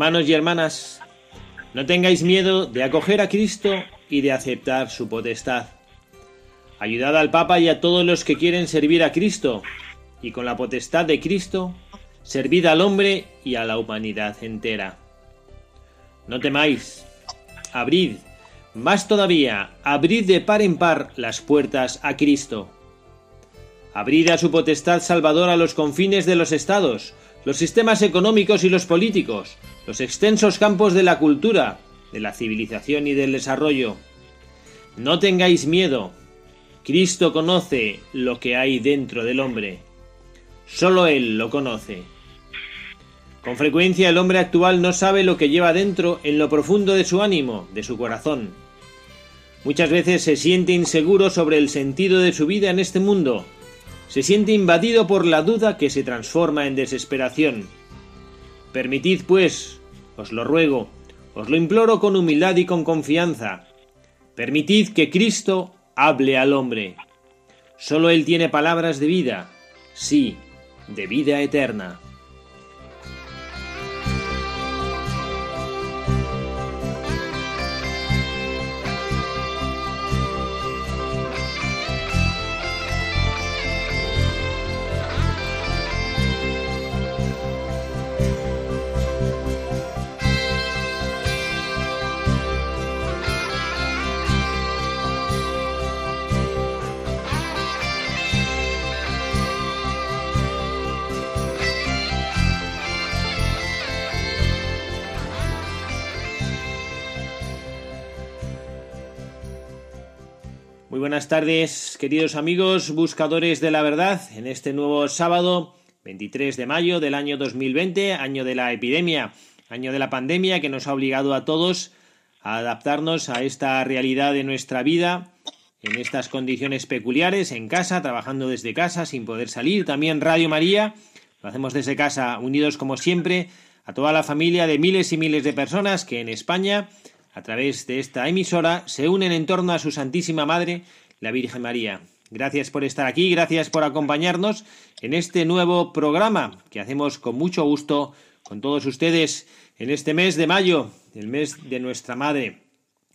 Hermanos y hermanas, no tengáis miedo de acoger a Cristo y de aceptar su potestad. Ayudad al Papa y a todos los que quieren servir a Cristo, y con la potestad de Cristo, servid al hombre y a la humanidad entera. No temáis, abrid, más todavía, abrid de par en par las puertas a Cristo. Abrid a su potestad salvadora los confines de los estados, los sistemas económicos y los políticos, los extensos campos de la cultura, de la civilización y del desarrollo. No tengáis miedo. Cristo conoce lo que hay dentro del hombre. Solo Él lo conoce. Con frecuencia el hombre actual no sabe lo que lleva dentro en lo profundo de su ánimo, de su corazón. Muchas veces se siente inseguro sobre el sentido de su vida en este mundo se siente invadido por la duda que se transforma en desesperación. Permitid, pues, os lo ruego, os lo imploro con humildad y con confianza, permitid que Cristo hable al hombre. Solo Él tiene palabras de vida, sí, de vida eterna. Buenas tardes, queridos amigos, buscadores de la verdad, en este nuevo sábado 23 de mayo del año 2020, año de la epidemia, año de la pandemia que nos ha obligado a todos a adaptarnos a esta realidad de nuestra vida, en estas condiciones peculiares, en casa, trabajando desde casa, sin poder salir. También Radio María, lo hacemos desde casa, unidos como siempre a toda la familia de miles y miles de personas que en España a través de esta emisora, se unen en torno a su Santísima Madre, la Virgen María. Gracias por estar aquí, gracias por acompañarnos en este nuevo programa que hacemos con mucho gusto con todos ustedes en este mes de mayo, el mes de nuestra Madre,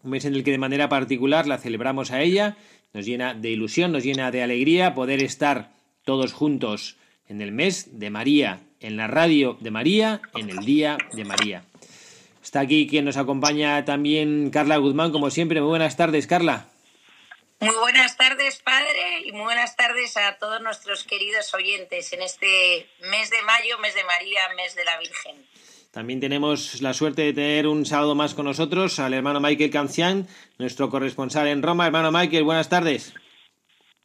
un mes en el que de manera particular la celebramos a ella, nos llena de ilusión, nos llena de alegría poder estar todos juntos en el mes de María, en la radio de María, en el día de María. Está aquí quien nos acompaña también Carla Guzmán, como siempre. Muy buenas tardes, Carla. Muy buenas tardes, padre, y muy buenas tardes a todos nuestros queridos oyentes en este mes de mayo, mes de María, mes de la Virgen. También tenemos la suerte de tener un sábado más con nosotros al hermano Michael Cancian, nuestro corresponsal en Roma. Hermano Michael, buenas tardes.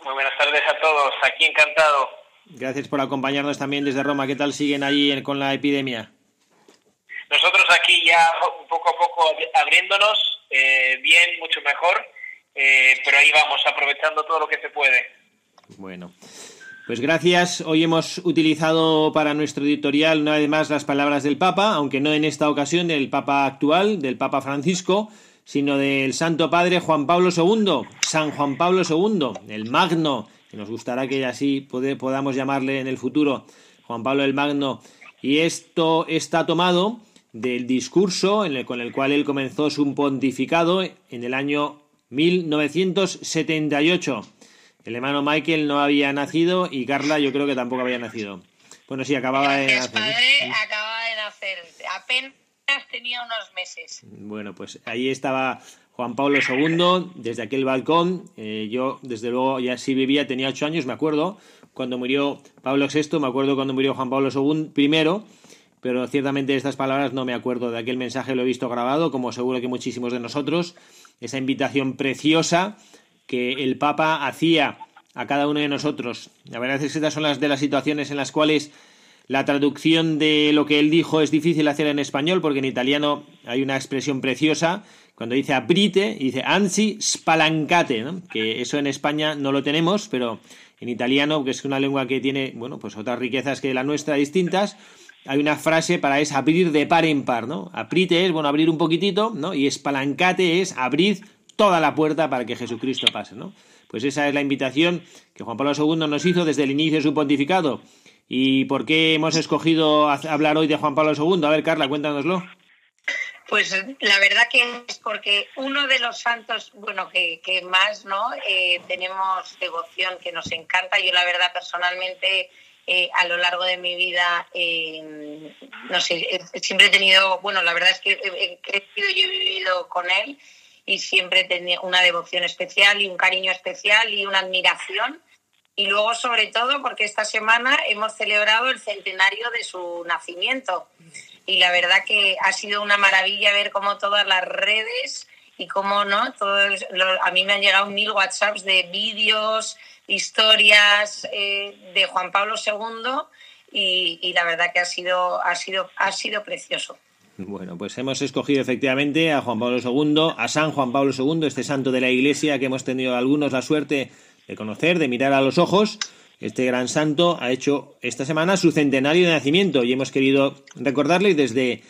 Muy buenas tardes a todos, aquí encantado. Gracias por acompañarnos también desde Roma. ¿Qué tal siguen allí con la epidemia? Nosotros aquí ya poco a poco abriéndonos, eh, bien, mucho mejor, eh, pero ahí vamos, aprovechando todo lo que se puede. Bueno. Pues gracias. Hoy hemos utilizado para nuestro editorial una vez las palabras del Papa, aunque no en esta ocasión del Papa actual, del Papa Francisco, sino del Santo Padre Juan Pablo II, San Juan Pablo II, el Magno, que nos gustará que así podamos llamarle en el futuro, Juan Pablo el Magno. Y esto está tomado del discurso con el cual él comenzó su pontificado en el año 1978. El hermano Michael no había nacido y Carla yo creo que tampoco había nacido. Bueno, sí, acababa de nacer. padre acababa de nacer. Apenas tenía unos meses. Bueno, pues ahí estaba Juan Pablo II desde aquel balcón. Eh, yo, desde luego, ya sí vivía, tenía ocho años, me acuerdo, cuando murió Pablo VI, me acuerdo cuando murió Juan Pablo II primero, pero ciertamente estas palabras no me acuerdo de aquel mensaje, lo he visto grabado, como seguro que muchísimos de nosotros, esa invitación preciosa que el Papa hacía a cada uno de nosotros. La verdad es que estas son las de las situaciones en las cuales la traducción de lo que él dijo es difícil hacer en español porque en italiano hay una expresión preciosa cuando dice aprite, dice ansi spalancate, que eso en España no lo tenemos, pero en italiano, que es una lengua que tiene, bueno, pues otras riquezas que la nuestra distintas, hay una frase para es abrir de par en par, ¿no? Aprite es, bueno, abrir un poquitito, ¿no? Y espalancate es abrir toda la puerta para que Jesucristo pase, ¿no? Pues esa es la invitación que Juan Pablo II nos hizo desde el inicio de su pontificado. ¿Y por qué hemos escogido hablar hoy de Juan Pablo II? A ver, Carla, cuéntanoslo. Pues la verdad que es porque uno de los santos, bueno, que, más, ¿no? Eh, tenemos devoción que nos encanta. Yo la verdad personalmente eh, a lo largo de mi vida, eh, no sé, siempre he tenido, bueno, la verdad es que he crecido y he vivido con él y siempre he tenido una devoción especial y un cariño especial y una admiración. Y luego, sobre todo, porque esta semana hemos celebrado el centenario de su nacimiento y la verdad que ha sido una maravilla ver cómo todas las redes y cómo no, todos, a mí me han llegado mil WhatsApps de vídeos, historias eh, de Juan Pablo II y, la verdad que ha sido, ha sido, ha sido precioso. Bueno, pues hemos escogido efectivamente a Juan Pablo II, a San Juan Pablo II, este santo de la Iglesia que hemos tenido algunos la suerte de conocer, de mirar a los ojos este gran santo ha hecho esta semana su centenario de nacimiento y hemos querido recordarle desde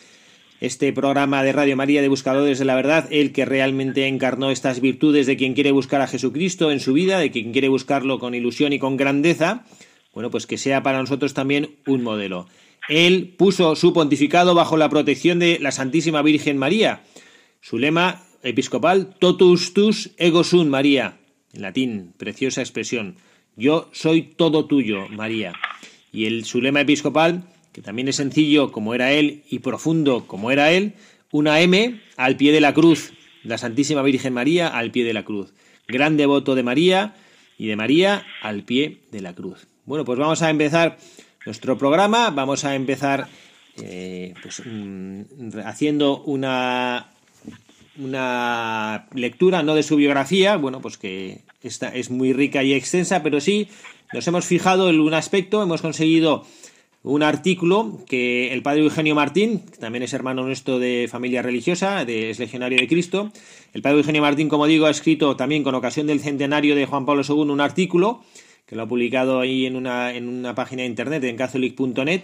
este programa de Radio María de Buscadores de la Verdad, el que realmente encarnó estas virtudes de quien quiere buscar a Jesucristo en su vida, de quien quiere buscarlo con ilusión y con grandeza, bueno, pues que sea para nosotros también un modelo. Él puso su pontificado bajo la protección de la Santísima Virgen María. Su lema episcopal, totus tus ego sum María, en latín, preciosa expresión. Yo soy todo tuyo, María. Y el, su lema episcopal, que también es sencillo como era él y profundo como era él, una M al pie de la cruz, la Santísima Virgen María al pie de la cruz. Gran devoto de María y de María al pie de la cruz. Bueno, pues vamos a empezar nuestro programa, vamos a empezar eh, pues, mm, haciendo una, una lectura, no de su biografía, bueno, pues que esta es muy rica y extensa, pero sí nos hemos fijado en un aspecto, hemos conseguido un artículo que el padre Eugenio Martín, que también es hermano nuestro de familia religiosa, de, es legionario de Cristo, el padre Eugenio Martín, como digo, ha escrito también con ocasión del centenario de Juan Pablo II un artículo que lo ha publicado ahí en una, en una página de internet, en catholic.net,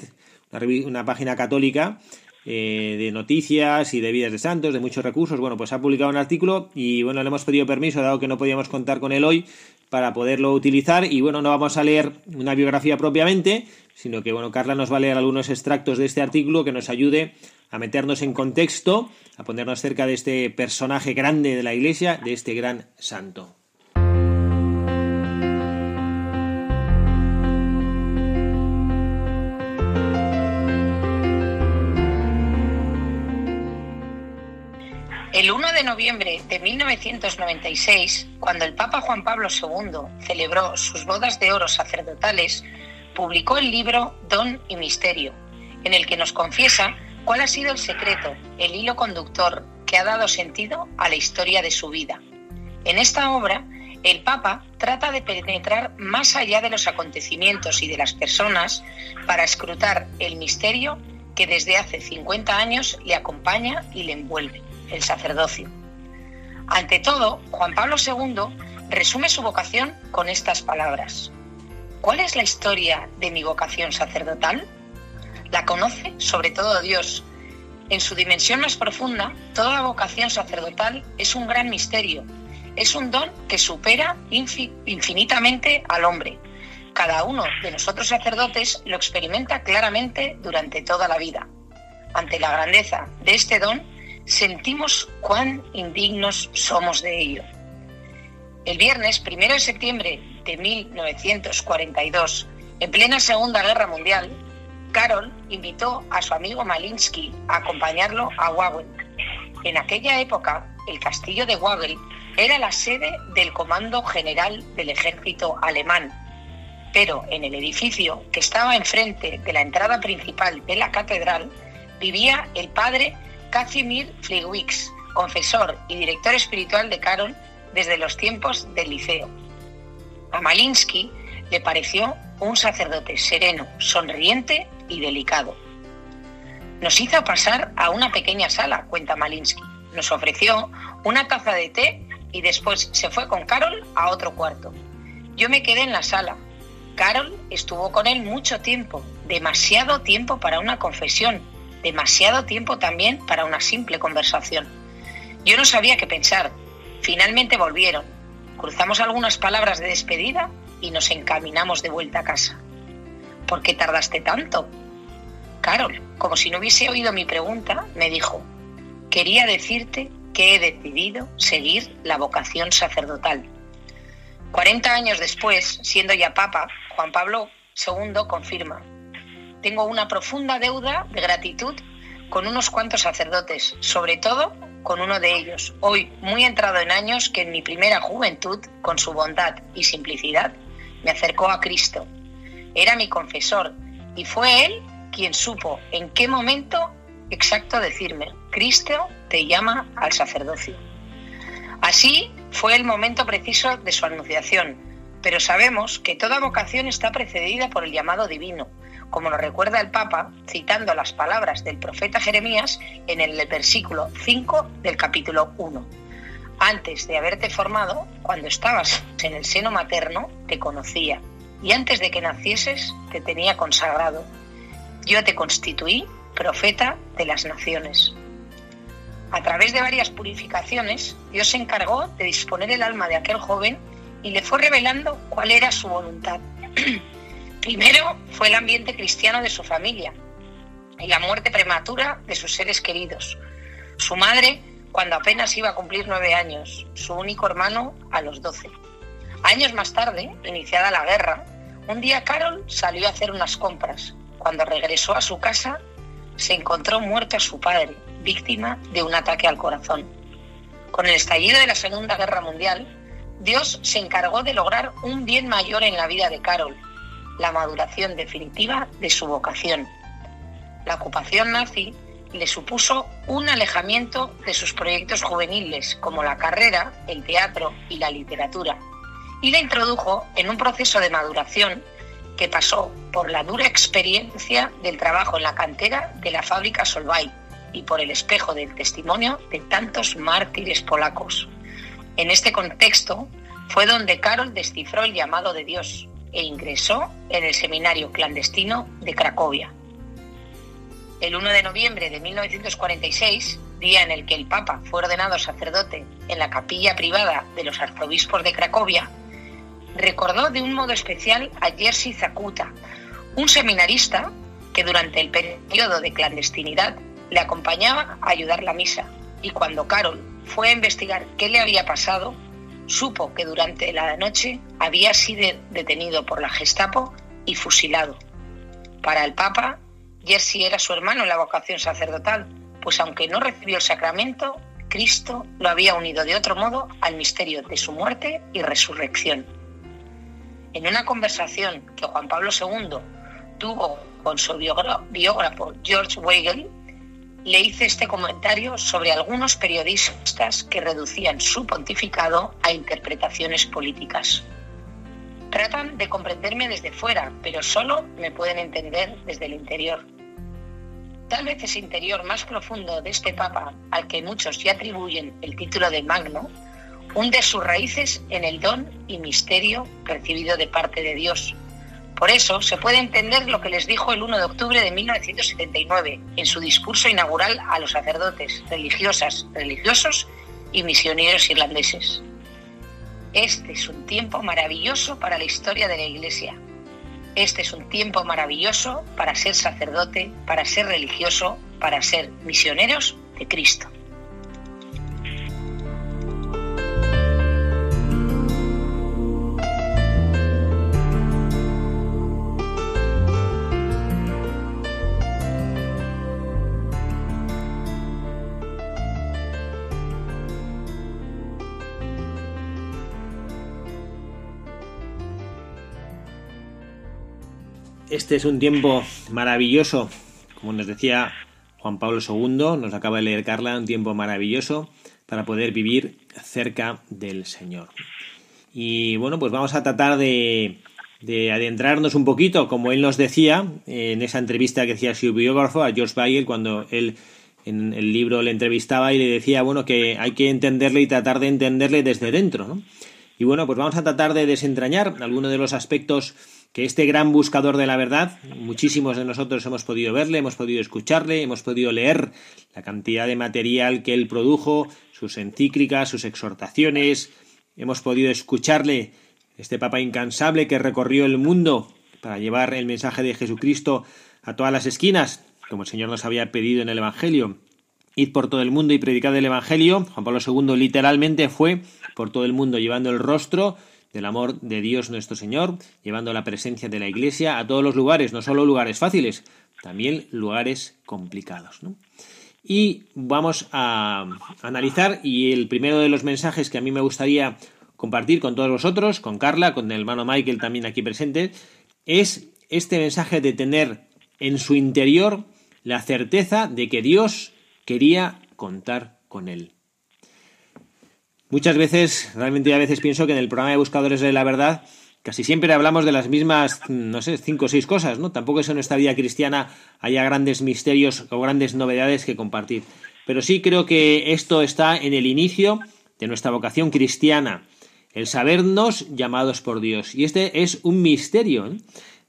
una, una página católica, eh, de noticias y de vidas de santos, de muchos recursos. Bueno, pues ha publicado un artículo y bueno, le hemos pedido permiso, dado que no podíamos contar con él hoy, para poderlo utilizar. Y bueno, no vamos a leer una biografía propiamente, sino que bueno, Carla nos va a leer algunos extractos de este artículo que nos ayude a meternos en contexto, a ponernos cerca de este personaje grande de la Iglesia, de este gran santo. El 1 de noviembre de 1996, cuando el Papa Juan Pablo II celebró sus bodas de oro sacerdotales, publicó el libro Don y Misterio, en el que nos confiesa cuál ha sido el secreto, el hilo conductor que ha dado sentido a la historia de su vida. En esta obra, el Papa trata de penetrar más allá de los acontecimientos y de las personas para escrutar el misterio que desde hace 50 años le acompaña y le envuelve el sacerdocio. Ante todo, Juan Pablo II resume su vocación con estas palabras. ¿Cuál es la historia de mi vocación sacerdotal? La conoce sobre todo Dios. En su dimensión más profunda, toda vocación sacerdotal es un gran misterio. Es un don que supera infinitamente al hombre. Cada uno de nosotros sacerdotes lo experimenta claramente durante toda la vida. Ante la grandeza de este don, sentimos cuán indignos somos de ello. El viernes, primero de septiembre de 1942, en plena Segunda Guerra Mundial, Carol invitó a su amigo Malinsky a acompañarlo a Wawel. En aquella época, el castillo de Wawel era la sede del Comando General del Ejército Alemán, pero en el edificio que estaba enfrente de la entrada principal de la catedral vivía el padre Casimir Fliegwix, confesor y director espiritual de Carol desde los tiempos del liceo. A Malinsky le pareció un sacerdote sereno, sonriente y delicado. Nos hizo pasar a una pequeña sala, cuenta Malinsky. Nos ofreció una taza de té y después se fue con Carol a otro cuarto. Yo me quedé en la sala. Carol estuvo con él mucho tiempo, demasiado tiempo para una confesión, demasiado tiempo también para una simple conversación. Yo no sabía qué pensar. Finalmente volvieron. Cruzamos algunas palabras de despedida y nos encaminamos de vuelta a casa. ¿Por qué tardaste tanto? Carol, como si no hubiese oído mi pregunta, me dijo, quería decirte que he decidido seguir la vocación sacerdotal. Cuarenta años después, siendo ya papa, Juan Pablo II confirma, tengo una profunda deuda de gratitud con unos cuantos sacerdotes, sobre todo con uno de ellos, hoy muy entrado en años, que en mi primera juventud, con su bondad y simplicidad, me acercó a Cristo. Era mi confesor y fue él quien supo en qué momento exacto decirme, Cristo te llama al sacerdocio. Así fue el momento preciso de su anunciación, pero sabemos que toda vocación está precedida por el llamado divino, como nos recuerda el Papa citando las palabras del profeta Jeremías en el versículo 5 del capítulo 1. Antes de haberte formado, cuando estabas en el seno materno, te conocía, y antes de que nacieses, te tenía consagrado. Yo te constituí profeta de las naciones. A través de varias purificaciones, Dios se encargó de disponer el alma de aquel joven y le fue revelando cuál era su voluntad. Primero fue el ambiente cristiano de su familia y la muerte prematura de sus seres queridos. Su madre cuando apenas iba a cumplir nueve años, su único hermano a los doce. Años más tarde, iniciada la guerra, un día Carol salió a hacer unas compras. Cuando regresó a su casa, se encontró muerto a su padre, víctima de un ataque al corazón. Con el estallido de la Segunda Guerra Mundial, Dios se encargó de lograr un bien mayor en la vida de Carol, la maduración definitiva de su vocación. La ocupación nazi le supuso un alejamiento de sus proyectos juveniles como la carrera, el teatro y la literatura, y la introdujo en un proceso de maduración que pasó por la dura experiencia del trabajo en la cantera de la fábrica Solvay y por el espejo del testimonio de tantos mártires polacos. En este contexto fue donde Karol descifró el llamado de Dios e ingresó en el seminario clandestino de Cracovia. El 1 de noviembre de 1946, día en el que el Papa fue ordenado sacerdote en la capilla privada de los arzobispos de Cracovia, recordó de un modo especial a Jerzy Zakuta, un seminarista que durante el periodo de clandestinidad le acompañaba a ayudar la misa y cuando Carol fue a investigar qué le había pasado, supo que durante la noche había sido detenido por la Gestapo y fusilado. Para el Papa, Jerzy era su hermano en la vocación sacerdotal, pues aunque no recibió el sacramento, Cristo lo había unido de otro modo al misterio de su muerte y resurrección. En una conversación que Juan Pablo II tuvo con su biógrafo George Weigel, le hice este comentario sobre algunos periodistas que reducían su pontificado a interpretaciones políticas. Tratan de comprenderme desde fuera, pero solo me pueden entender desde el interior. Tal vez ese interior más profundo de este Papa, al que muchos ya atribuyen el título de Magno, hunde sus raíces en el don y misterio recibido de parte de Dios, por eso se puede entender lo que les dijo el 1 de octubre de 1979 en su discurso inaugural a los sacerdotes, religiosas, religiosos y misioneros irlandeses. Este es un tiempo maravilloso para la historia de la Iglesia. Este es un tiempo maravilloso para ser sacerdote, para ser religioso, para ser misioneros de Cristo. Este es un tiempo maravilloso, como nos decía Juan Pablo II, nos acaba de leer Carla, un tiempo maravilloso para poder vivir cerca del Señor. Y bueno, pues vamos a tratar de, adentrarnos un poquito, como él nos decía en esa entrevista que hacía su biógrafo a George Weigel cuando él en el libro le entrevistaba y le decía, bueno, que hay que entenderle y tratar de entenderle desde dentro, ¿no? Y bueno, pues vamos a tratar de desentrañar algunos de los aspectos que este gran buscador de la verdad, muchísimos de nosotros hemos podido verle, hemos podido escucharle, hemos podido leer la cantidad de material que él produjo, sus encíclicas, sus exhortaciones, hemos podido escucharle, este Papa incansable que recorrió el mundo para llevar el mensaje de Jesucristo a todas las esquinas, como el Señor nos había pedido en el Evangelio. Id por todo el mundo y predicad el Evangelio. Juan Pablo II literalmente fue por todo el mundo llevando el rostro del amor de Dios nuestro Señor, llevando la presencia de la Iglesia a todos los lugares, no solo lugares fáciles, también lugares complicados. Y vamos a analizar, y el primero de los mensajes que a mí me gustaría compartir con todos vosotros, con Carla, con el hermano Michael también aquí presente, es este mensaje de tener en su interior la certeza de que Dios quería contar con él. Muchas veces, realmente a veces pienso que en el programa de Buscadores de la Verdad casi siempre hablamos de las mismas, no sé, cinco o seis cosas, ¿no? Tampoco es en nuestra vida cristiana haya grandes misterios o grandes novedades que compartir. Pero sí creo que esto está en el inicio de nuestra vocación cristiana, el sabernos llamados por Dios. Y este es un misterio, ¿eh?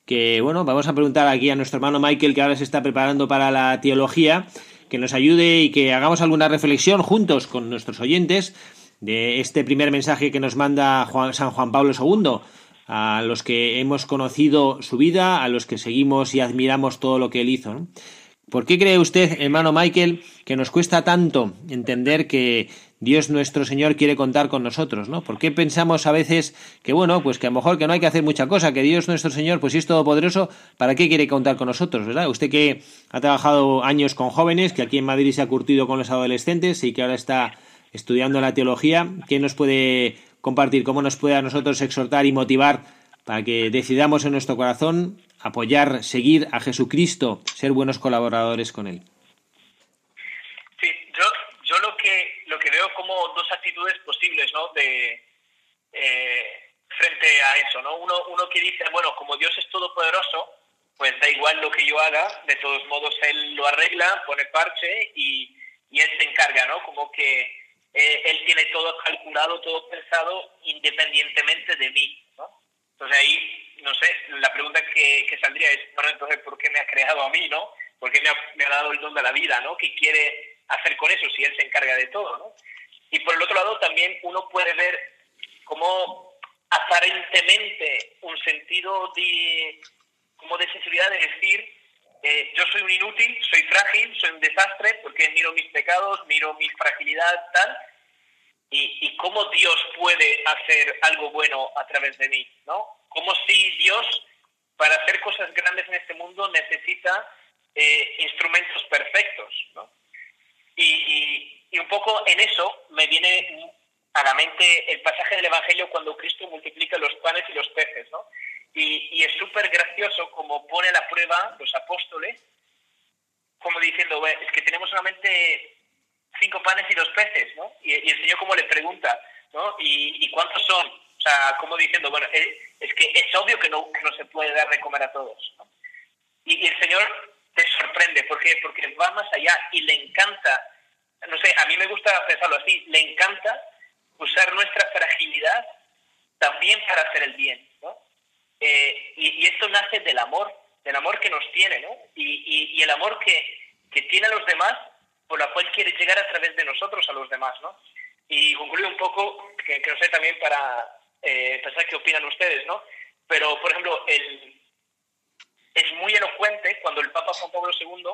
que, bueno, vamos a preguntar aquí a nuestro hermano Michael, que ahora se está preparando para la teología, que nos ayude y que hagamos alguna reflexión juntos con nuestros oyentes de este primer mensaje que nos manda San Juan Pablo II, a los que hemos conocido su vida, a los que seguimos y admiramos todo lo que él hizo. ¿Por qué cree usted, hermano Michael, que nos cuesta tanto entender que Dios nuestro Señor quiere contar con nosotros, ¿no? ¿Por qué pensamos a veces que, bueno, pues que a lo mejor que no hay que hacer mucha cosa, que Dios nuestro Señor, pues si es todopoderoso, ¿para qué quiere contar con nosotros, verdad? Usted que ha trabajado años con jóvenes, que aquí en Madrid se ha curtido con los adolescentes y que ahora está estudiando la teología, ¿qué nos puede compartir? ¿Cómo nos puede a nosotros exhortar y motivar para que decidamos en nuestro corazón apoyar, seguir a Jesucristo, ser buenos colaboradores con Él? Sí, yo, yo lo, que, lo que veo como dos actitudes posibles, ¿no? De, eh, frente a eso, ¿no? Uno, uno que dice, bueno, como Dios es todopoderoso, pues da igual lo que yo haga, de todos modos Él lo arregla, pone parche y, y Él se encarga, ¿no? Como que eh, él tiene todo calculado, todo pensado independientemente de mí. ¿no? Entonces ahí, no sé, la pregunta que, que, saldría es, bueno, entonces, ¿por qué me ha creado a mí? ¿no? ¿Por qué me ha, me ha dado el don de la vida? ¿no? ¿Qué quiere hacer con eso si Él se encarga de todo? ¿no? Y por el otro lado también uno puede ver cómo aparentemente un sentido de, como de sensibilidad de decir, eh, yo soy un inútil, soy frágil, soy un desastre, porque miro mis pecados, miro mi fragilidad, tal, y, y cómo Dios puede hacer algo bueno a través de mí, ¿no? Como si Dios, para hacer cosas grandes en este mundo, necesita eh, instrumentos perfectos, ¿no? Y, y, un poco en eso me viene a la mente el pasaje del Evangelio cuando Cristo multiplica los panes y los peces, ¿no? Y, es súper gracioso como pone la prueba los apóstoles, como diciendo, es que tenemos solamente cinco panes y dos peces, ¿no? Y, el Señor como le pregunta, ¿no? ¿Y, cuántos son? O sea, como diciendo, bueno, es que es obvio que no, que no se puede dar de comer a todos, ¿no? Y, el Señor te sorprende, ¿por qué? Porque va más allá y le encanta, no sé, a mí me gusta pensarlo así, le encanta usar nuestra fragilidad también para hacer el bien. Eh, y, esto nace del amor, del amor que nos tiene, ¿no? Y, y, el amor que, que, tiene a los demás, por la cual quiere llegar a través de nosotros a los demás, ¿no? Y concluyo un poco, que, que no sé también para eh, pensar qué opinan ustedes, ¿no? Pero, por ejemplo, el, es muy elocuente cuando el Papa Juan Pablo II,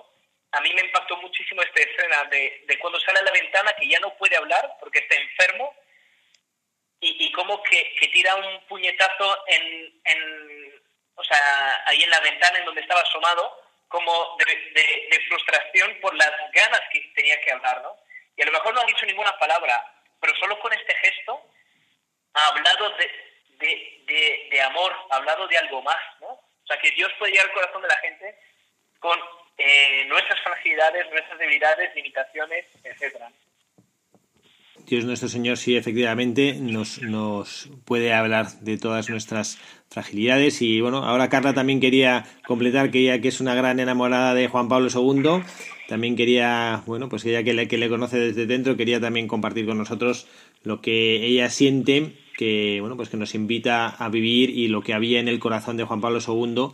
a mí me impactó muchísimo esta escena de, de cuando sale a la ventana que ya no puede hablar porque está enfermo y, como que, que, tira un puñetazo en, en, o sea, ahí en la ventana en donde estaba asomado, como de, de, frustración por las ganas que tenía que hablar, ¿no? Y a lo mejor no ha dicho ninguna palabra, pero solo con este gesto ha hablado de, de, de, amor, ha hablado de algo más, ¿no? O sea, que Dios puede llegar al corazón de la gente con eh, nuestras fragilidades, nuestras debilidades, limitaciones, etcétera. Dios nuestro Señor sí efectivamente nos, nos puede hablar de todas nuestras fragilidades y bueno, ahora Carla también quería completar que ella que es una gran enamorada de Juan Pablo II, también quería, bueno, pues ella que le, que le conoce desde dentro, quería también compartir con nosotros lo que ella siente, que bueno, pues que nos invita a vivir y lo que había en el corazón de Juan Pablo II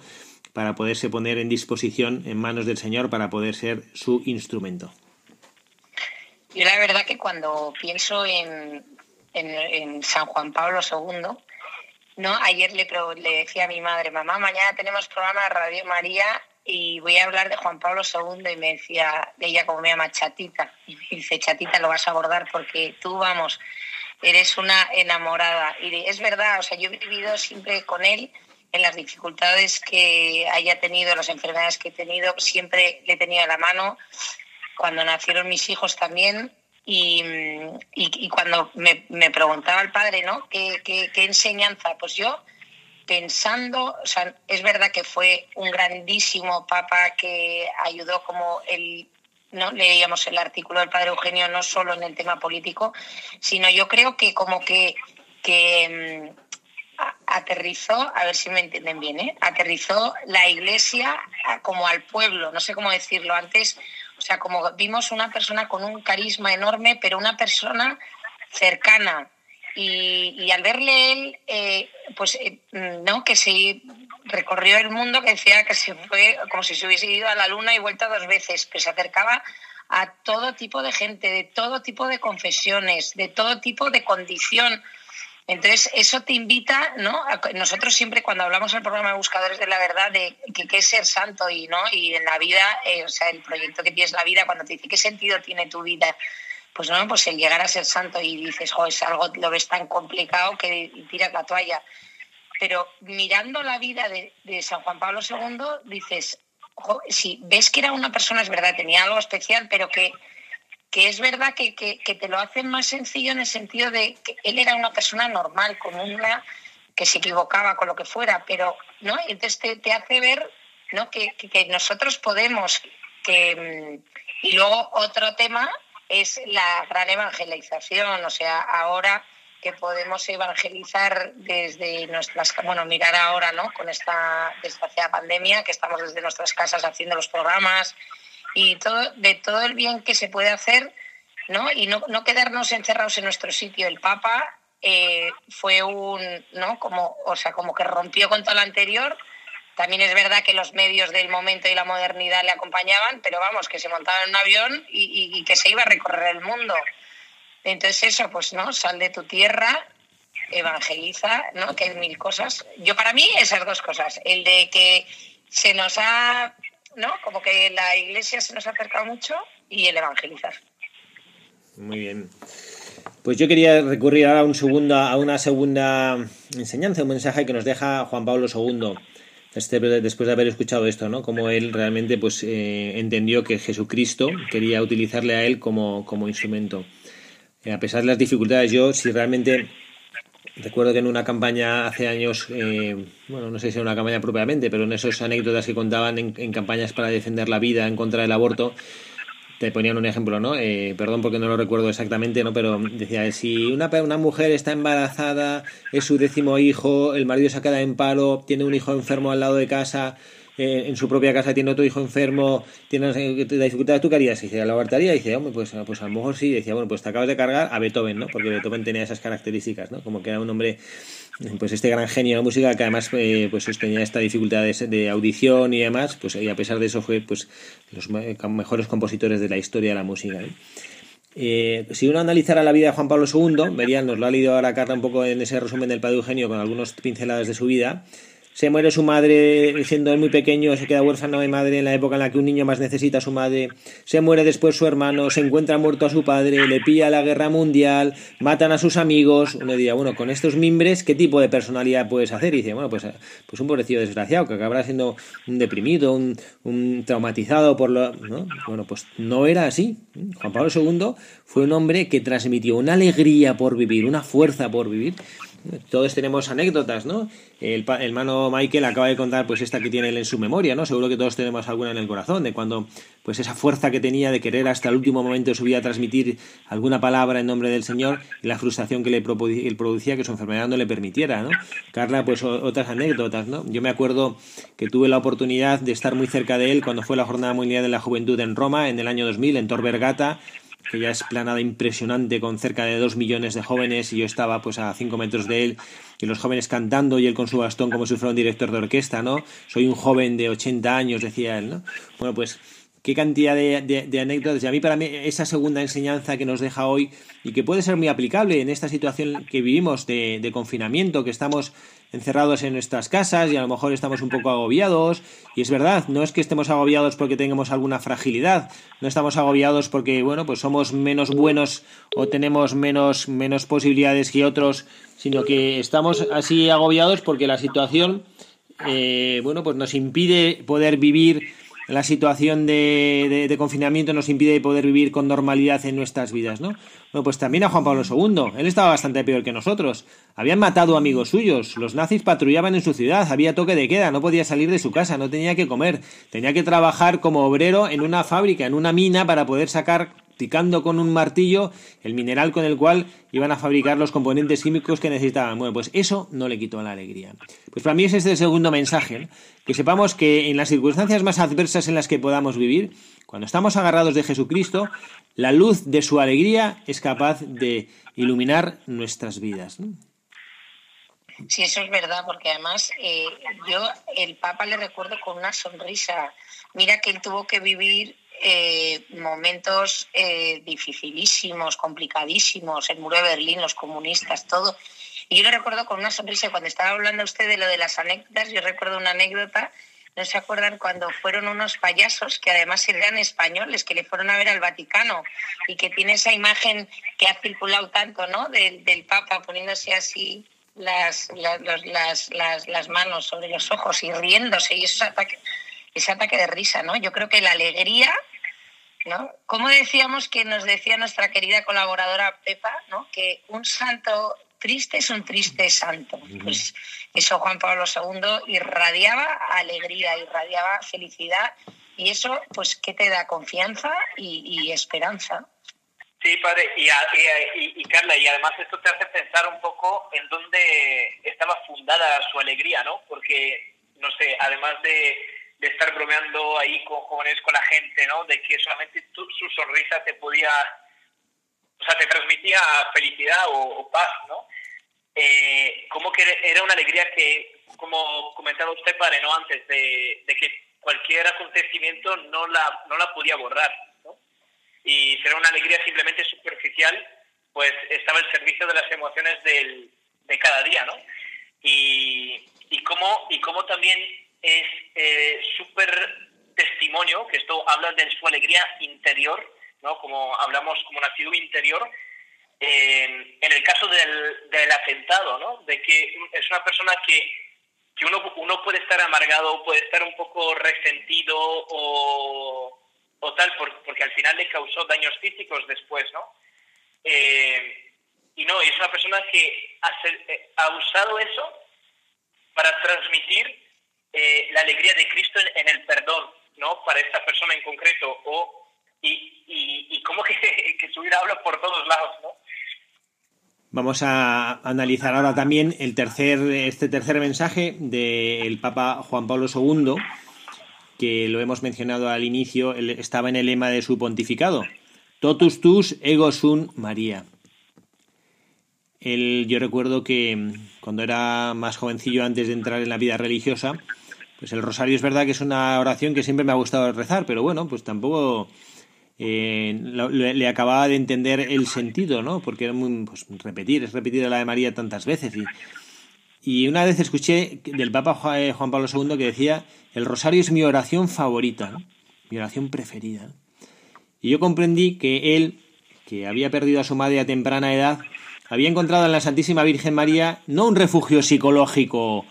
para poderse poner en disposición en manos del Señor para poder ser su instrumento. Yo la verdad que cuando pienso en, en, San Juan Pablo II, ¿no? ayer le, le decía a mi madre, mamá, mañana tenemos programa de Radio María y voy a hablar de Juan Pablo II y me decía, ella como me llama Chatita, y me dice, Chatita, lo vas a abordar porque tú, vamos, eres una enamorada. Y es verdad, o sea, yo he vivido siempre con él en las dificultades que haya tenido, las enfermedades que he tenido, siempre le tenía la mano cuando nacieron mis hijos también y, y, cuando me, me, preguntaba el padre, ¿no? ¿Qué, ¿Qué, qué, enseñanza? Pues yo pensando, o sea, es verdad que fue un grandísimo papa que ayudó como el, ¿no? leíamos el artículo del padre Eugenio no solo en el tema político, sino yo creo que como que, que mm, aterrizó, a ver si me entienden bien, ¿eh? aterrizó la iglesia como al pueblo, no sé cómo decirlo antes, o sea, como vimos una persona con un carisma enorme, pero una persona cercana. Y, al verle él, eh, pues, eh, ¿no? Que se recorrió el mundo, que decía que se fue como si se hubiese ido a la luna y vuelto dos veces, que se acercaba a todo tipo de gente, de todo tipo de confesiones, de todo tipo de condición. Entonces, eso te invita, ¿no? nosotros siempre cuando hablamos del programa de Buscadores de la Verdad, de que, es ser santo y, ¿no? Y en la vida, eh, o sea, el proyecto que tienes la vida, cuando te dice qué sentido tiene tu vida, pues no, pues el llegar a ser santo y dices, jo, es algo, lo ves tan complicado que tiras la toalla. Pero mirando la vida de, San Juan Pablo II, dices, si ves que era una persona, es verdad, tenía algo especial, pero que que es verdad que, te lo hacen más sencillo en el sentido de que él era una persona normal, con una que se equivocaba con lo que fuera, pero ¿no? entonces te, hace ver ¿no? que, nosotros podemos que mm, y luego otro tema es la gran evangelización, o sea, ahora que podemos evangelizar desde nuestras, bueno, mirar ahora, ¿no? Con esta desgraciada pandemia, que estamos desde nuestras casas haciendo los programas, y todo, de todo el bien que se puede hacer, ¿no? Y no, no quedarnos encerrados en nuestro sitio. El Papa eh, fue un, ¿no? Como, o sea, como que rompió con todo lo anterior. También es verdad que los medios del momento y la modernidad le acompañaban, pero vamos, que se montaba en un avión y, y, que se iba a recorrer el mundo. Entonces eso, pues, ¿no? Sal de tu tierra, evangeliza, ¿no? Que hay mil cosas. Yo para mí esas dos cosas. El de que se nos ha ¿no? Como que la iglesia se nos ha acercado mucho y el evangelizar. Muy bien. Pues yo quería recurrir ahora a, un segundo, a una segunda enseñanza, un mensaje que nos deja Juan Pablo II. Este, después de haber escuchado esto, ¿no? Como él realmente pues, eh, entendió que Jesucristo quería utilizarle a él como, como instrumento. Eh, a pesar de las dificultades, yo si realmente Recuerdo que en una campaña hace años, eh, bueno, no sé si era una campaña propiamente, pero en esas anécdotas que contaban en, campañas para defender la vida en contra del aborto, te ponían un ejemplo, ¿no? Eh, perdón porque no lo recuerdo exactamente, ¿no? Pero decía, si una, una mujer está embarazada, es su décimo hijo, el marido se queda en paro, tiene un hijo enfermo al lado de casa, eh, en su propia casa tiene otro hijo enfermo, tiene la dificultad, ¿tú qué harías? Y dice, ¿lo abortaría? Y dice, hombre, pues, pues a lo mejor sí. Y decía, bueno, pues te acabas de cargar a Beethoven, ¿no? Porque Beethoven tenía esas características, ¿no? Como que era un hombre, pues este gran genio de la música que además eh, pues tenía esta dificultad de, audición y demás, pues y a pesar de eso fue pues los mejores compositores de la historia de la música. Eh, si uno analizara la vida de Juan Pablo II, verían, nos lo ha leído ahora Carta un poco en ese resumen del Padre Eugenio con algunos pinceladas de su vida, se muere su madre siendo muy pequeño, se queda huérfano de madre en la época en la que un niño más necesita a su madre, se muere después su hermano, se encuentra muerto a su padre, le pilla la guerra mundial, matan a sus amigos, uno diría, bueno, con estos mimbres, ¿qué tipo de personalidad puedes hacer? Y dice, bueno, pues, pues un pobrecillo desgraciado, que acabará siendo un deprimido, un, un traumatizado por lo... ¿no? Bueno, pues no era así. Juan Pablo II fue un hombre que transmitió una alegría por vivir, una fuerza por vivir, Todos tenemos anécdotas, ¿no? El, hermano Michael acaba de contar pues esta que tiene él en su memoria, ¿no? Seguro que todos tenemos alguna en el corazón, de cuando pues esa fuerza que tenía de querer hasta el último momento de su vida transmitir alguna palabra en nombre del Señor y la frustración que le producía que su enfermedad no le permitiera, ¿no? Carla, pues otras anécdotas, ¿no? Yo me acuerdo que tuve la oportunidad de estar muy cerca de él cuando fue la Jornada Mundial de la Juventud en Roma en el año 2000, en Tor Vergata, aquella esplanada impresionante con cerca de dos millones de jóvenes y yo estaba pues a cinco metros de él y los jóvenes cantando y él con su bastón como si fuera un director de orquesta, ¿no? Soy un joven de 80 años, decía él, ¿no? Bueno, pues qué cantidad de, anécdotas. Y a mí, para mí, esa segunda enseñanza que nos deja hoy y que puede ser muy aplicable en esta situación que vivimos de, de, confinamiento, que estamos encerrados en nuestras casas y a lo mejor estamos un poco agobiados. Y es verdad, no es que estemos agobiados porque tengamos alguna fragilidad, no estamos agobiados porque, bueno, pues somos menos buenos o tenemos menos, menos posibilidades que otros, sino que estamos así agobiados porque la situación, eh, bueno, pues nos impide poder vivir la situación de, confinamiento nos impide poder vivir con normalidad en nuestras vidas, ¿no? Bueno, pues también a Juan Pablo II. Él estaba bastante peor que nosotros. Habían matado amigos suyos. Los nazis patrullaban en su ciudad. Había toque de queda. No podía salir de su casa. No tenía que comer. Tenía que trabajar como obrero en una fábrica, en una mina, para poder sacar con un martillo el mineral con el cual iban a fabricar los componentes químicos que necesitaban. Bueno, pues eso no le quitó la alegría. Pues para mí es el segundo mensaje, que sepamos que en las circunstancias más adversas en las que podamos vivir, cuando estamos agarrados de Jesucristo, la luz de su alegría es capaz de iluminar nuestras vidas. Sí, eso es verdad, porque además eh, yo el Papa le recuerdo con una sonrisa. Mira que él tuvo que vivir eh, momentos eh, dificilísimos, complicadísimos, el muro de Berlín, los comunistas, todo. Y yo lo recuerdo con una sonrisa. Cuando estaba hablando usted de lo de las anécdotas, yo recuerdo una anécdota. ¿No se acuerdan cuando fueron unos payasos que además eran españoles, que le fueron a ver al Vaticano y que tiene esa imagen que ha circulado tanto, ¿no? Del, del Papa poniéndose así las, las, las, las, manos sobre los ojos y riéndose y esos ataques ese ataque de risa, ¿no? Yo creo que la alegría, ¿no? Como decíamos que nos decía nuestra querida colaboradora Pepa, ¿no? Que un santo triste es un triste santo. Pues eso Juan Pablo II irradiaba alegría, irradiaba felicidad y eso, pues, ¿qué te da? Confianza y, esperanza. Sí, padre, y, y, y, Carla, y además esto te hace pensar un poco en dónde estaba fundada su alegría, ¿no? Porque, no sé, además de, de estar bromeando ahí con jóvenes, con la gente, ¿no? De que solamente su sonrisa te podía, o sea, te transmitía felicidad o, paz, ¿no? Eh, como que era una alegría que, como comentaba usted, padre, ¿no? Antes, de, que cualquier acontecimiento no la, no la podía borrar, ¿no? Y si era una alegría simplemente superficial, pues estaba al servicio de las emociones del, de cada día, ¿no? Y, y, cómo, y cómo también es eh, súper testimonio, que esto habla de su alegría interior, ¿no? como hablamos como nacido interior, en el caso del, del, atentado, ¿no? de que es una persona que, que uno, uno, puede estar amargado, puede estar un poco resentido o, o tal, porque al final le causó daños físicos después, ¿no? Eh, y no, es una persona que ha, eh, ha usado eso para transmitir eh, la alegría de Cristo en, el perdón, ¿no? Para esta persona en concreto, o, y, y, cómo que, que su vida por todos lados, ¿no? Vamos a analizar ahora también el tercer, este tercer mensaje del Papa Juan Pablo II, que lo hemos mencionado al inicio, estaba en el lema de su pontificado, Totus tus ego sum María. yo recuerdo que cuando era más jovencillo, antes de entrar en la vida religiosa, pues el rosario es verdad que es una oración que siempre me ha gustado rezar, pero bueno, pues tampoco eh, le, acababa de entender el sentido, ¿no? Porque era muy, pues, repetir, es repetir la de María tantas veces. Y, y una vez escuché del Papa eh, Juan Pablo II que decía, el rosario es mi oración favorita, mi oración preferida. Y yo comprendí que él, que había perdido a su madre a temprana edad, había encontrado en la Santísima Virgen María no un refugio psicológico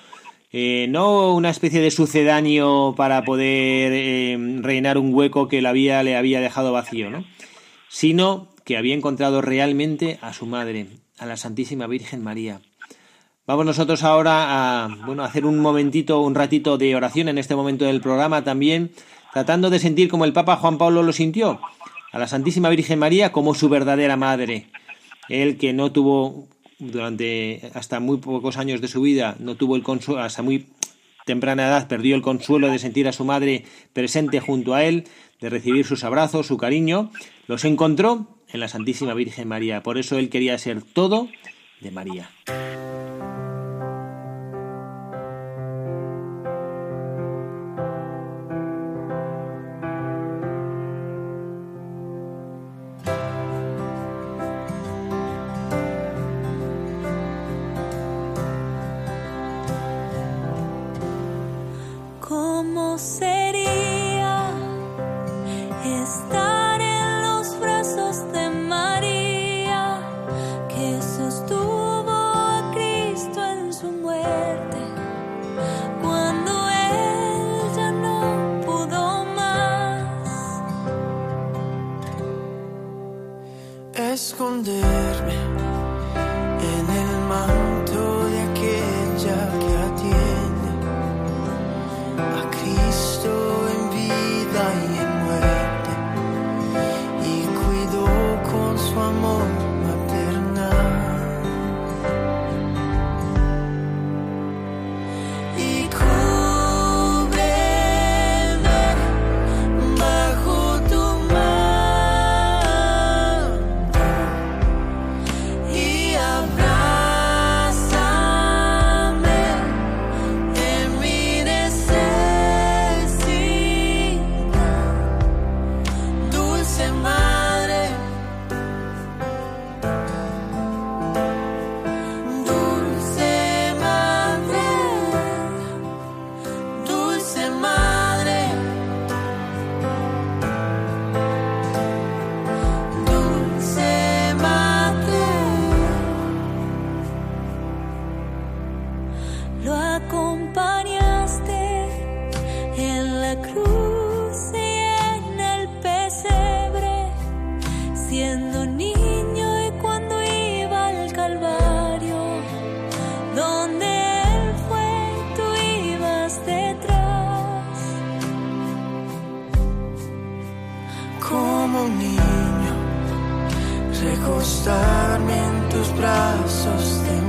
eh, no una especie de sucedáneo para poder eh, reinar un hueco que la vida le había dejado vacío, ¿no? sino que había encontrado realmente a su madre, a la Santísima Virgen María, Vamos nosotros ahora a bueno, hacer un momentito, un ratito de oración en este momento del programa también, tratando de sentir como el Papa Juan Pablo lo sintió, a la Santísima Virgen María como su verdadera madre. Él que no tuvo durante hasta muy pocos años de su vida, no tuvo el consuelo, hasta muy temprana edad perdió el consuelo de sentir a su madre presente junto a él, de recibir sus abrazos, su cariño, los encontró en la Santísima Virgen María. Por eso él quería ser todo de María. tus brazos de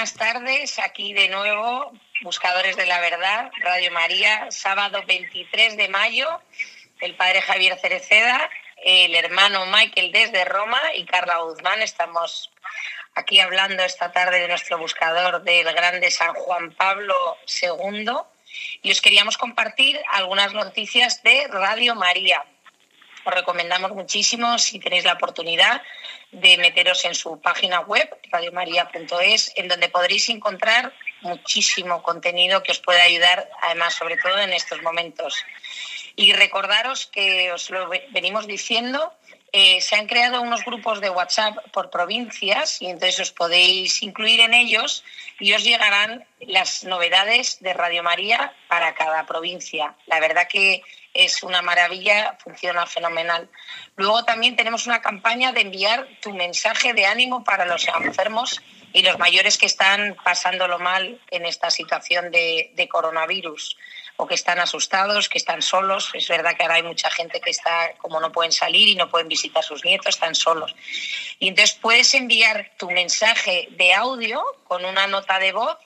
Buenas tardes, aquí de nuevo, Buscadores de la Verdad, Radio María, sábado 23 de mayo, el padre Javier Cereceda el hermano Michael desde Roma y Carla Guzmán. Estamos aquí hablando esta tarde de nuestro buscador del grande San Juan Pablo II y os queríamos compartir algunas noticias de Radio María. Os recomendamos muchísimo, si tenéis la oportunidad, de meteros en su página web, radiomaria.es, en donde podréis encontrar muchísimo contenido que os pueda ayudar, además, sobre todo en estos momentos. Y recordaros que os lo venimos diciendo, eh, se han creado unos grupos de WhatsApp por provincias y entonces os podéis incluir en ellos y os llegarán las novedades de Radio María para cada provincia. La verdad que es una maravilla, funciona fenomenal. Luego también tenemos una campaña de enviar tu mensaje de ánimo para los enfermos y los mayores que están pasándolo mal en esta situación de, de coronavirus o que están asustados, que están solos. Es verdad que ahora hay mucha gente que está, como no pueden salir y no pueden visitar a sus nietos, están solos. Y entonces puedes enviar tu mensaje de audio con una nota de voz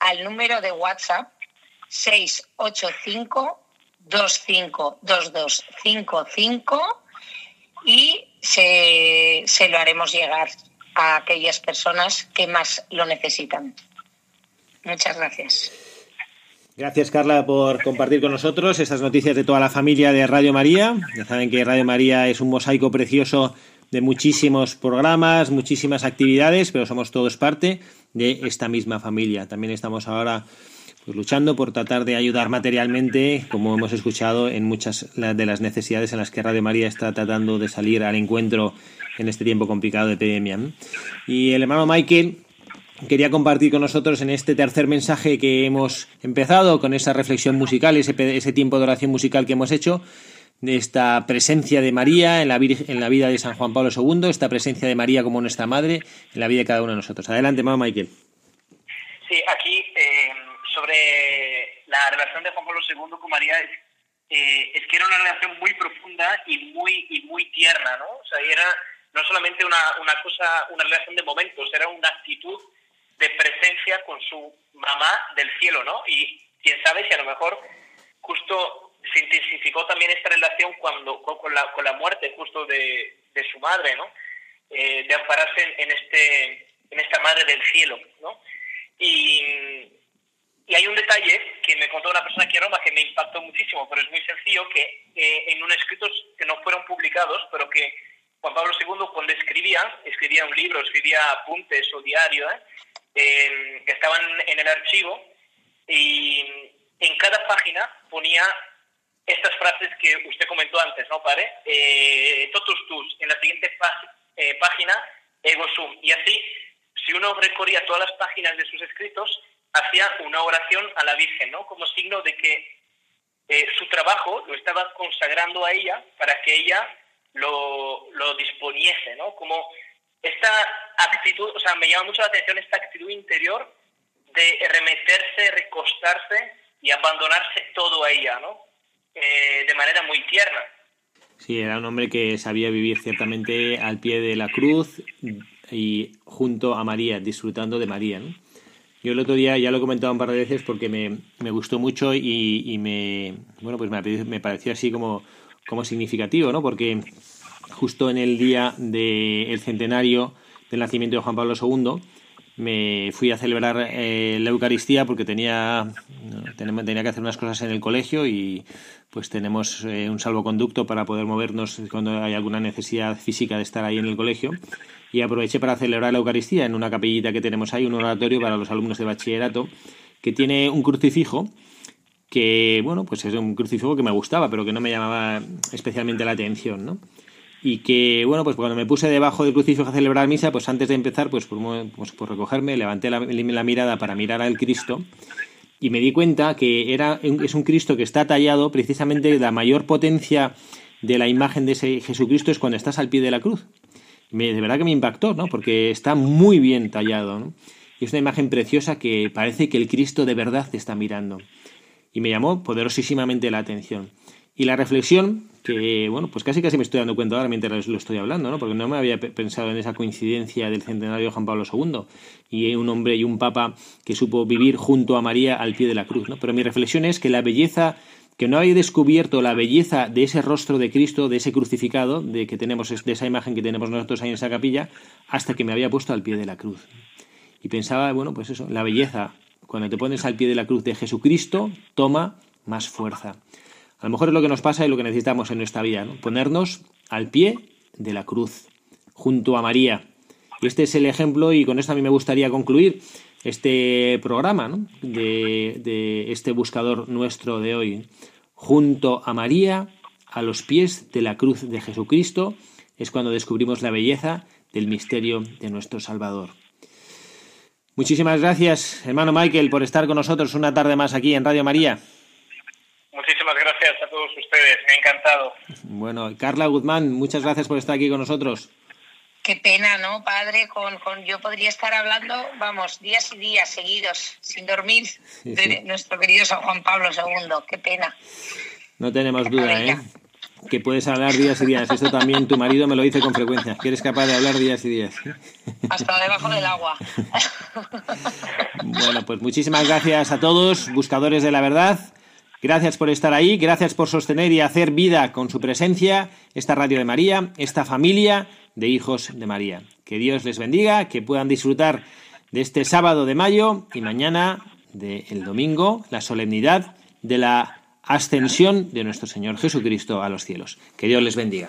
al número de WhatsApp 685 252255 y se, se lo haremos llegar a aquellas personas que más lo necesitan. Muchas gracias. Gracias Carla por compartir con nosotros estas noticias de toda la familia de Radio María. Ya saben que Radio María es un mosaico precioso de muchísimos programas, muchísimas actividades, pero somos todos parte de esta misma familia. También estamos ahora pues, luchando por tratar de ayudar materialmente, como hemos escuchado, en muchas de las necesidades en las que Radio María está tratando de salir al encuentro en este tiempo complicado de epidemia. Y el hermano Michael quería compartir con nosotros en este tercer mensaje que hemos empezado con esa reflexión musical, ese, ese tiempo de oración musical que hemos hecho, de esta presencia de María en la, en la vida de San Juan Pablo II, esta presencia de María como nuestra madre en la vida de cada uno de nosotros. Adelante, mamá Michael. Sí, aquí eh, sobre la relación de Juan Pablo II con María es, eh, es que era una relación muy profunda y muy, y muy tierna, ¿no? O sea, era no solamente una, una cosa, una relación de momentos, era una actitud de presencia con su mamá del cielo, ¿no? Y quién sabe si a lo mejor justo se intensificó también esta relación cuando con, la, con la muerte justo de, de su madre, ¿no? Eh, de ampararse en, este en esta madre del cielo, ¿no? Y, y hay un detalle que me contó una persona aquí en Roma que me impactó muchísimo, pero es muy sencillo, que eh, en un escritos que no fueron publicados, pero que Juan Pablo II cuando escribía, escribía un libro, escribía apuntes o diario, ¿eh? que estaban en el archivo y en cada página ponía estas frases que usted comentó antes, ¿no, padre? Eh, totus tus, en la siguiente eh, página, ego sum. Y así, si uno recorría todas las páginas de sus escritos, hacía una oración a la Virgen, ¿no? Como signo de que eh, su trabajo lo estaba consagrando a ella para que ella lo, lo disponiese, ¿no? Como esta actitud, o sea, me llama mucho la atención esta actitud interior de remeterse, recostarse y abandonarse todo a ella, ¿no? Eh, de manera muy tierna. Sí, era un hombre que sabía vivir ciertamente al pie de la cruz y junto a María, disfrutando de María. ¿no? Yo el otro día ya lo he comentado un par de veces porque me, me gustó mucho y, y, me bueno pues me, me pareció así como, como significativo, ¿no? Porque justo en el día del centenario del nacimiento de Juan Pablo II, me fui a celebrar eh, la Eucaristía porque tenía, tenía que hacer unas cosas en el colegio y pues tenemos eh, un salvoconducto para poder movernos cuando hay alguna necesidad física de estar ahí en el colegio y aproveché para celebrar la Eucaristía en una capellita que tenemos ahí, un oratorio para los alumnos de bachillerato que tiene un crucifijo que, bueno, pues es un crucifijo que me gustaba, pero que no me llamaba especialmente la atención, ¿no? Y que, bueno, pues cuando me puse debajo del crucifijo a celebrar misa, pues antes de empezar, pues por, pues por recogerme, levanté la, mirada para mirar al Cristo y me di cuenta que era, es un Cristo que está tallado precisamente la mayor potencia de la imagen de ese Jesucristo es cuando estás al pie de la cruz. Me, de verdad que me impactó, ¿no? Porque está muy bien tallado. Y es una imagen preciosa que parece que el Cristo de verdad te está mirando. Y me llamó poderosísimamente la atención. Y la reflexión, que bueno, pues casi casi me estoy dando cuenta ahora mientras lo estoy hablando, ¿no? Porque no me había pensado en esa coincidencia del centenario de Juan Pablo II y un hombre y un papa que supo vivir junto a María al pie de la cruz, ¿no? Pero mi reflexión es que la belleza que no había descubierto la belleza de ese rostro de Cristo, de ese crucificado, de que tenemos de esa imagen que tenemos nosotros ahí en esa capilla, hasta que me había puesto al pie de la cruz. Y pensaba, bueno, pues eso, la belleza cuando te pones al pie de la cruz de Jesucristo toma más fuerza. A lo mejor es lo que nos pasa y lo que necesitamos en nuestra vida, ¿no? ponernos al pie de la cruz, junto a María. Y este es el ejemplo, y con esto a mí me gustaría concluir este programa ¿no? de, de este buscador nuestro de hoy. Junto a María, a los pies de la cruz de Jesucristo, es cuando descubrimos la belleza del misterio de nuestro Salvador. Muchísimas gracias, hermano Michael, por estar con nosotros una tarde más aquí en Radio María. Muchísimas gracias a todos ustedes, me ha encantado. Bueno, Carla Guzmán, muchas gracias por estar aquí con nosotros. Qué pena, ¿no, padre? Con, con yo podría estar hablando, vamos, días y días seguidos, sin dormir, sí, sí. de nuestro querido San Juan Pablo II. Qué pena. No tenemos Qué duda, ¿eh? Que puedes hablar días y días. Esto también tu marido me lo dice con frecuencia. Que eres capaz de hablar días y días. Hasta debajo del agua. Bueno, pues muchísimas gracias a todos, buscadores de la verdad. Gracias por estar ahí, gracias por sostener y hacer vida con su presencia esta Radio de María, esta familia de hijos de María. Que Dios les bendiga, que puedan disfrutar de este sábado de mayo y mañana del domingo, la solemnidad de la ascensión de nuestro Señor Jesucristo a los cielos. Que Dios les bendiga.